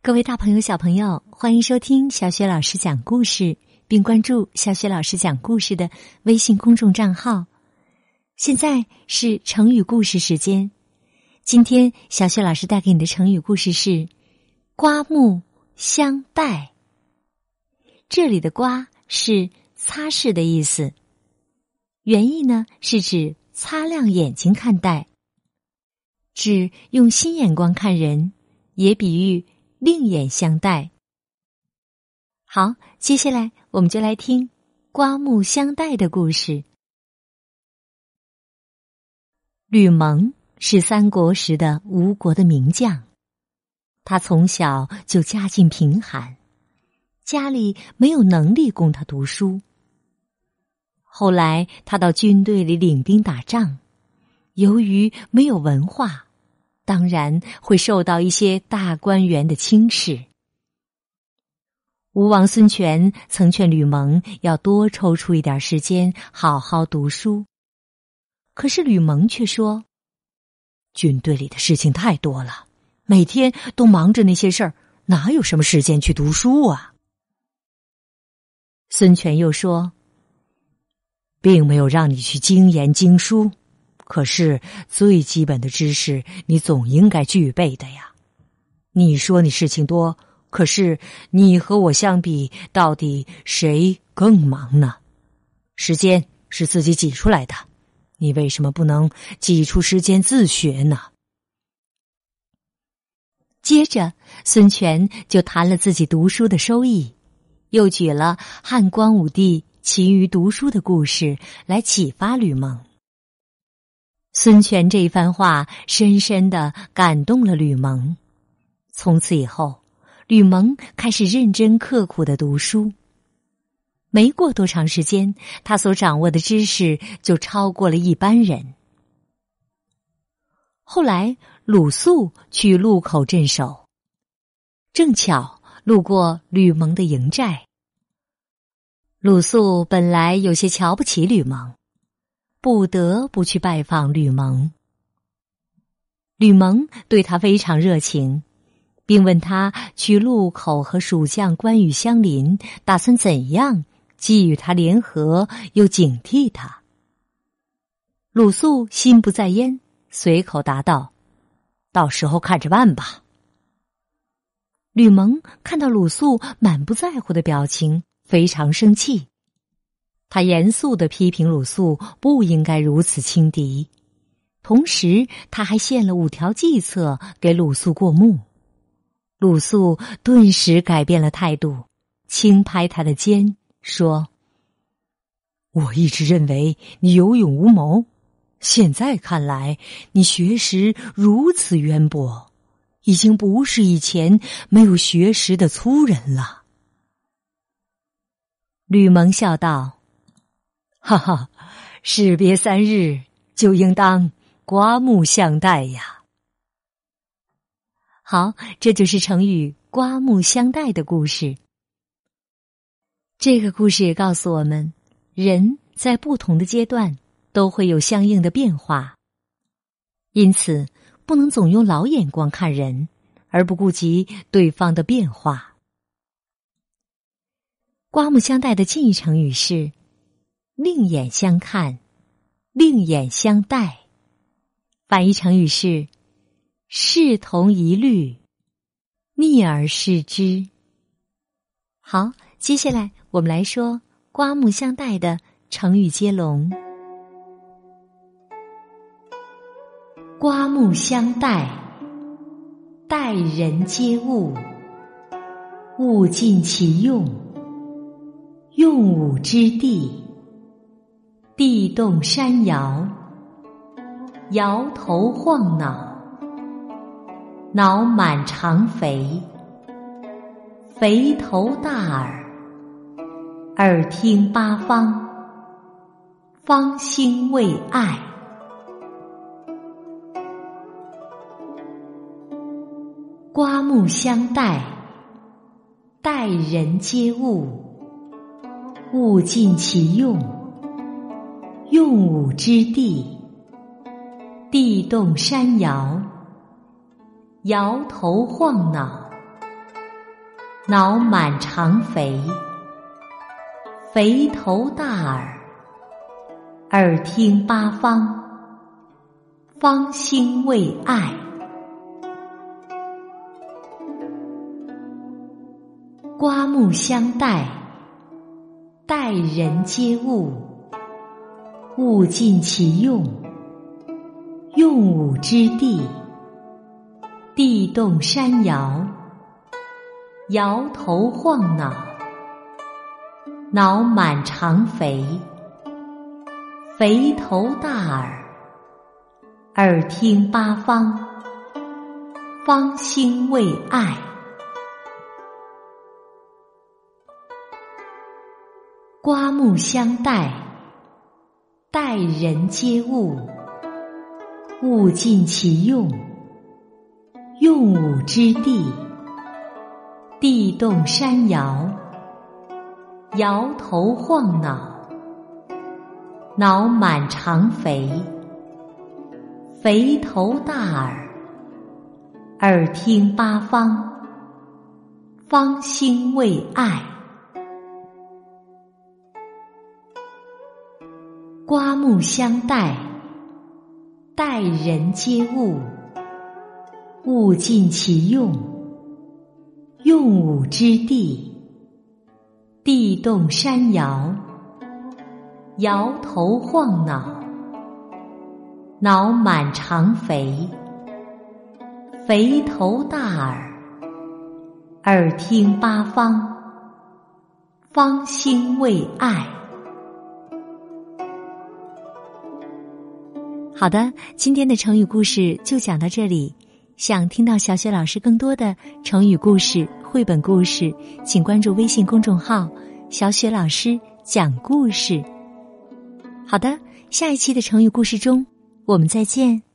各位大朋友、小朋友，欢迎收听小雪老师讲故事，并关注小雪老师讲故事的微信公众账号。现在是成语故事时间，今天小雪老师带给你的成语故事是“刮目相待”。这里的“刮”是擦拭的意思，原意呢是指擦亮眼睛看待，指用新眼光看人，也比喻。另眼相待。好，接下来我们就来听“刮目相待”的故事。吕蒙是三国时的吴国的名将，他从小就家境贫寒，家里没有能力供他读书。后来他到军队里领兵打仗，由于没有文化。当然会受到一些大官员的轻视。吴王孙权曾劝吕蒙要多抽出一点时间好好读书，可是吕蒙却说：“军队里的事情太多了，每天都忙着那些事儿，哪有什么时间去读书啊？”孙权又说：“并没有让你去精研经书。”可是最基本的知识，你总应该具备的呀。你说你事情多，可是你和我相比，到底谁更忙呢？时间是自己挤出来的，你为什么不能挤出时间自学呢？接着，孙权就谈了自己读书的收益，又举了汉光武帝勤于读书的故事来启发吕蒙。孙权这一番话深深的感动了吕蒙，从此以后，吕蒙开始认真刻苦的读书。没过多长时间，他所掌握的知识就超过了一般人。后来，鲁肃去路口镇守，正巧路过吕蒙的营寨。鲁肃本来有些瞧不起吕蒙。不得不去拜访吕蒙。吕蒙对他非常热情，并问他去路口和蜀将关羽相邻，打算怎样既与他联合，又警惕他。鲁肃心不在焉，随口答道：“到时候看着办吧。”吕蒙看到鲁肃满不在乎的表情，非常生气。他严肃的批评鲁肃不应该如此轻敌，同时他还献了五条计策给鲁肃过目。鲁肃顿时改变了态度，轻拍他的肩说：“我一直认为你有勇无谋，现在看来你学识如此渊博，已经不是以前没有学识的粗人了。”吕蒙笑道。哈哈，士别三日，就应当刮目相待呀。好，这就是成语“刮目相待”的故事。这个故事也告诉我们，人在不同的阶段都会有相应的变化，因此不能总用老眼光看人，而不顾及对方的变化。刮目相待的近义成语是。另眼相看，另眼相待，反义成语是视同一律，逆而视之。好，接下来我们来说“刮目相待”的成语接龙。“刮目相待，待人接物，物尽其用，用武之地。”地动山摇，摇头晃脑，脑满肠肥，肥头大耳，耳听八方，方兴未艾。刮目相待，待人接物，物尽其用。用武之地，地动山摇，摇头晃脑，脑满肠肥，肥头大耳，耳听八方，方兴未艾。刮目相待，待人接物，物尽其用，用武之地。地动山摇，摇头晃脑，脑满肠肥，肥头大耳，耳听八方，方兴未艾。刮目相待，待人接物，物尽其用。用武之地，地动山摇，摇头晃脑，脑满肠肥，肥头大耳，耳听八方，方兴未艾。刮目相待，待人接物。物尽其用，用武之地。地动山摇，摇头晃脑，脑满肠肥，肥头大耳，耳听八方，方兴未艾。好的，今天的成语故事就讲到这里。想听到小雪老师更多的成语故事、绘本故事，请关注微信公众号“小雪老师讲故事”。好的，下一期的成语故事中，我们再见。